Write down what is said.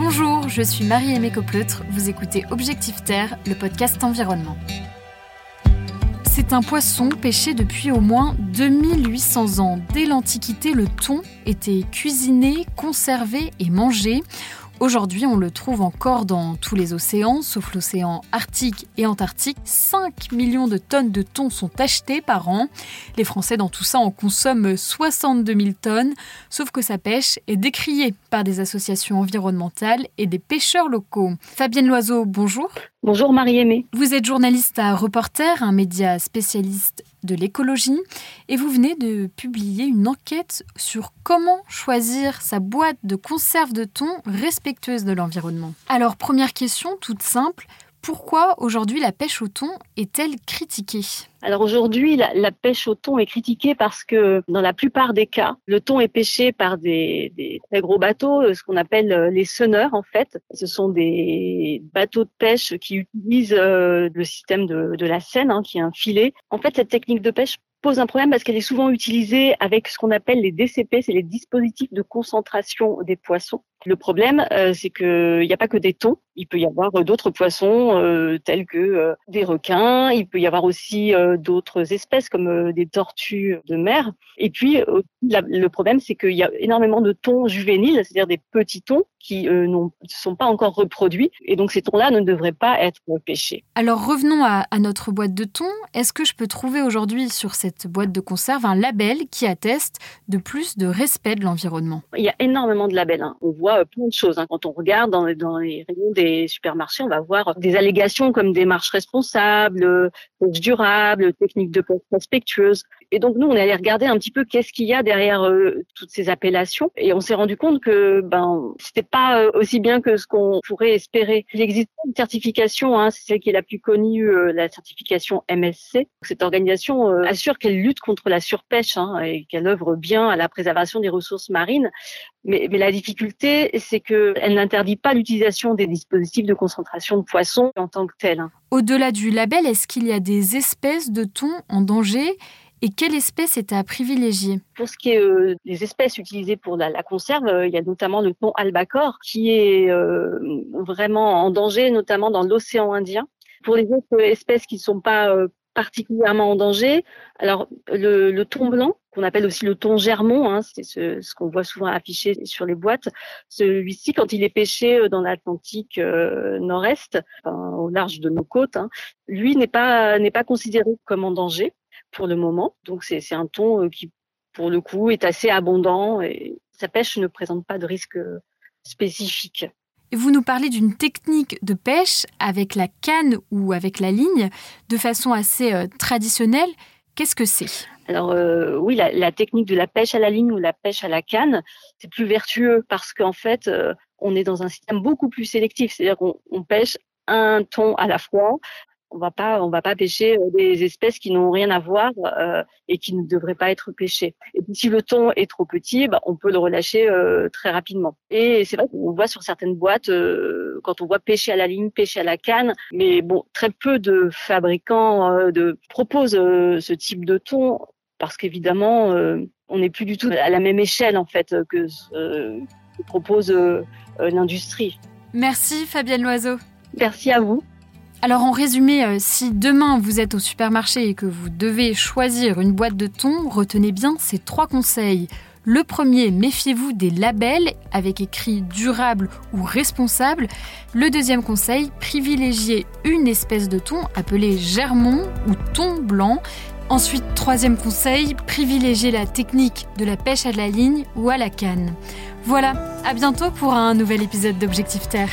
Bonjour, je suis Marie-Aimée Copleutre, vous écoutez Objectif Terre, le podcast environnement. C'est un poisson pêché depuis au moins 2800 ans. Dès l'Antiquité, le thon était cuisiné, conservé et mangé. Aujourd'hui, on le trouve encore dans tous les océans, sauf l'océan Arctique et Antarctique. 5 millions de tonnes de thon sont achetées par an. Les Français, dans tout ça, en consomment 62 000 tonnes, sauf que sa pêche est décriée par des associations environnementales et des pêcheurs locaux. Fabienne Loiseau, bonjour. Bonjour Marie-Aimée. Vous êtes journaliste à Reporter, un média spécialiste de l'écologie, et vous venez de publier une enquête sur comment choisir sa boîte de conserve de thon respectueuse de l'environnement. Alors première question toute simple, pourquoi aujourd'hui la pêche au thon est-elle critiquée? Alors aujourd'hui, la, pêche au thon est critiquée parce que dans la plupart des cas, le thon est pêché par des, très gros bateaux, euh, ce qu'on appelle euh, les sonneurs en fait. Ce sont des bateaux de pêche qui utilisent euh, le système de, la Seine, hein, qui est un filet. En fait, cette technique de pêche pose un problème parce qu'elle est souvent utilisée avec ce qu'on appelle les DCP, c'est les dispositifs de concentration des poissons. Le problème, euh, c'est qu'il n'y a pas que des thons, il peut y avoir d'autres poissons tels que des requins, il peut y avoir aussi d'autres espèces comme des tortues de mer. Et puis, le problème, c'est qu'il y a énormément de thons juvéniles, c'est-à-dire des petits thons qui ne sont pas encore reproduits. Et donc, ces thons-là ne devraient pas être pêchés. Alors, revenons à, à notre boîte de thon. Est-ce que je peux trouver aujourd'hui sur cette boîte de conserve un label qui atteste de plus de respect de l'environnement? Il y a énormément de labels. Hein. On voit euh, plein de choses. Hein. Quand on regarde dans, dans, les rayons des supermarchés, on va voir des allégations comme des marches responsables, pêche durable, techniques de pêche respectueuse. Et donc nous, on est allé regarder un petit peu qu'est-ce qu'il y a derrière euh, toutes ces appellations, et on s'est rendu compte que ben c'était pas euh, aussi bien que ce qu'on pourrait espérer. Il existe une certification, hein, c'est celle qui est la plus connue, la certification MSC. Cette organisation assure qu'elle lutte contre la surpêche hein, et qu'elle œuvre bien à la préservation des ressources marines. Mais, mais la difficulté, c'est qu'elle n'interdit pas l'utilisation des dispositifs de concentration de poissons en tant que tels. Au-delà du label, est-ce qu'il y a des espèces de thon en danger et quelle espèce est à privilégier? Pour ce qui est euh, des espèces utilisées pour la, conserve, euh, il y a notamment le thon albacore qui est euh, vraiment en danger, notamment dans l'océan Indien. Pour les autres espèces qui ne sont pas particulièrement en danger. Alors le, le thon blanc, qu'on appelle aussi le thon germont, hein, c'est ce, qu'on voit souvent affiché sur les boîtes. Celui-ci, quand il est pêché euh, dans l'Atlantique euh, nord-est, au large de nos côtes, hein, lui n'est pas considéré comme en danger pour le moment. Donc c'est un thon euh, qui, pour le coup, est assez abondant et sa pêche ne présente pas de risque spécifique. Vous nous parlez d'une technique de pêche avec la canne ou avec la ligne de façon assez euh, traditionnelle. Qu'est-ce que c'est? Alors euh, oui, la, technique de la pêche à la ligne ou la pêche à la canne, c'est plus vertueux parce qu'en fait, euh, on est dans un système beaucoup plus sélectif. C'est-à-dire qu'on pêche un thon à la fois on va pas on va pas pêcher euh, des espèces qui n'ont rien à voir euh, et qui ne devraient pas être pêchées. Et puis si le thon est trop petit, bah, on peut le relâcher euh, très rapidement. Et c'est vrai qu'on voit sur certaines boîtes quand on voit pêcher à la ligne, pêcher à la canne, mais bon, très peu de fabricants de proposent ce type de thon parce qu'évidemment on n'est plus du tout à la même échelle en fait que que propose l'industrie. Merci Fabienne Loiseau. Merci à vous. Alors en résumé, euh, si demain vous êtes au supermarché et que vous devez choisir une boîte de thon, retenez bien ces trois conseils. Le premier, méfiez-vous des labels avec écrit durable ou responsable. Le deuxième conseil, privilégiez une espèce de thon appelée germon ou thon blanc. Ensuite, troisième conseil, privilégiez la technique de la pêche à la ligne ou à la canne. Voilà, à bientôt pour un nouvel épisode d'Objectif Terre.